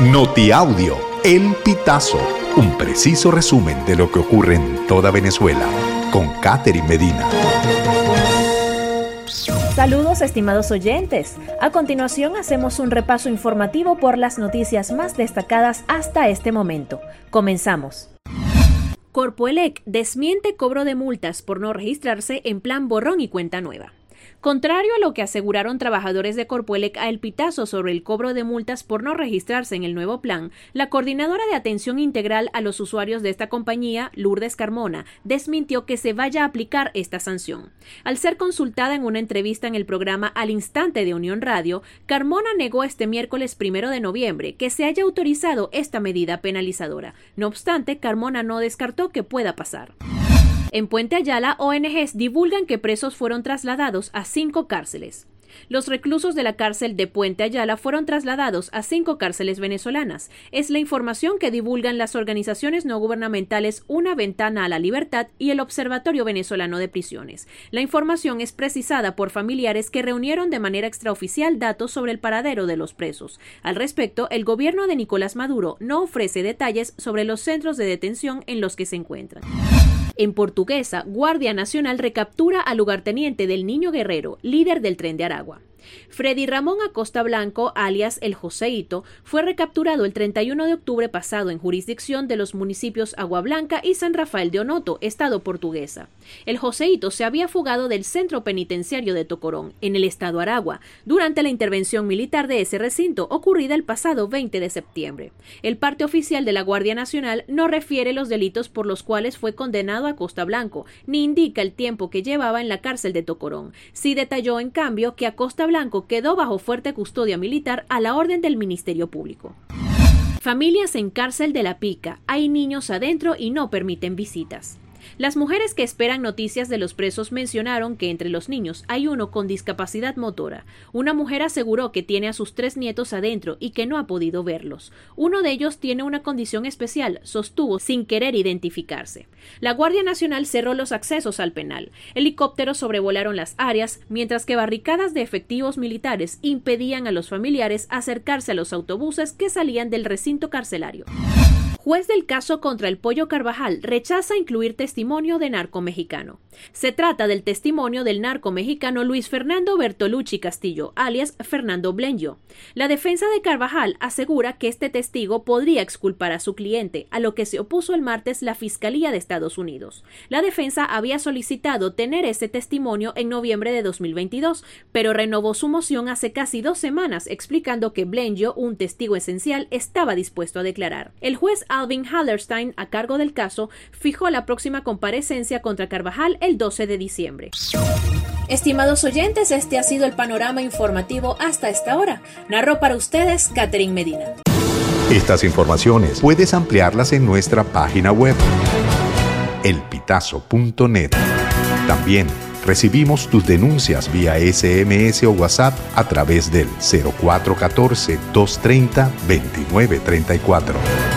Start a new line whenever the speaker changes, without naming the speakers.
Notiaudio, El Pitazo, un preciso resumen de lo que ocurre en toda Venezuela, con Catherine Medina.
Saludos estimados oyentes. A continuación hacemos un repaso informativo por las noticias más destacadas hasta este momento. Comenzamos. Corpoelec desmiente cobro de multas por no registrarse en plan borrón y cuenta nueva. Contrario a lo que aseguraron trabajadores de Corpuelec a El Pitazo sobre el cobro de multas por no registrarse en el nuevo plan, la coordinadora de atención integral a los usuarios de esta compañía, Lourdes Carmona, desmintió que se vaya a aplicar esta sanción. Al ser consultada en una entrevista en el programa Al Instante de Unión Radio, Carmona negó este miércoles primero de noviembre que se haya autorizado esta medida penalizadora. No obstante, Carmona no descartó que pueda pasar. En Puente Ayala, ONGs divulgan que presos fueron trasladados a cinco cárceles. Los reclusos de la cárcel de Puente Ayala fueron trasladados a cinco cárceles venezolanas. Es la información que divulgan las organizaciones no gubernamentales Una Ventana a la Libertad y el Observatorio Venezolano de Prisiones. La información es precisada por familiares que reunieron de manera extraoficial datos sobre el paradero de los presos. Al respecto, el gobierno de Nicolás Maduro no ofrece detalles sobre los centros de detención en los que se encuentran. En portuguesa, Guardia Nacional recaptura al lugarteniente del Niño Guerrero, líder del tren de Aragua. Freddy Ramón Acosta Blanco, alias El Joseito, fue recapturado el 31 de octubre pasado en jurisdicción de los municipios Agua Blanca y San Rafael de Onoto, estado portuguesa. El Joseito se había fugado del centro penitenciario de Tocorón, en el estado Aragua, durante la intervención militar de ese recinto ocurrida el pasado 20 de septiembre. El parte oficial de la Guardia Nacional no refiere los delitos por los cuales fue condenado a Costa Blanco, ni indica el tiempo que llevaba en la cárcel de Tocorón. Sí detalló, en cambio, que Acosta Blanco quedó bajo fuerte custodia militar a la orden del Ministerio Público. Familias en cárcel de la pica. Hay niños adentro y no permiten visitas. Las mujeres que esperan noticias de los presos mencionaron que entre los niños hay uno con discapacidad motora. Una mujer aseguró que tiene a sus tres nietos adentro y que no ha podido verlos. Uno de ellos tiene una condición especial, sostuvo sin querer identificarse. La Guardia Nacional cerró los accesos al penal. Helicópteros sobrevolaron las áreas, mientras que barricadas de efectivos militares impedían a los familiares acercarse a los autobuses que salían del recinto carcelario. Juez del caso contra el Pollo Carvajal rechaza incluir testimonio de narco mexicano. Se trata del testimonio del narco mexicano Luis Fernando Bertolucci Castillo, alias Fernando Blenjo. La defensa de Carvajal asegura que este testigo podría exculpar a su cliente, a lo que se opuso el martes la Fiscalía de Estados Unidos. La defensa había solicitado tener ese testimonio en noviembre de 2022, pero renovó su moción hace casi dos semanas, explicando que Blenjo, un testigo esencial, estaba dispuesto a declarar. El juez Alvin Hallerstein, a cargo del caso, fijó la próxima comparecencia contra Carvajal el 12 de diciembre. Estimados oyentes, este ha sido el panorama informativo hasta esta hora. Narró para ustedes Catherine Medina.
Estas informaciones puedes ampliarlas en nuestra página web, elpitazo.net. También recibimos tus denuncias vía SMS o WhatsApp a través del 0414 230 2934.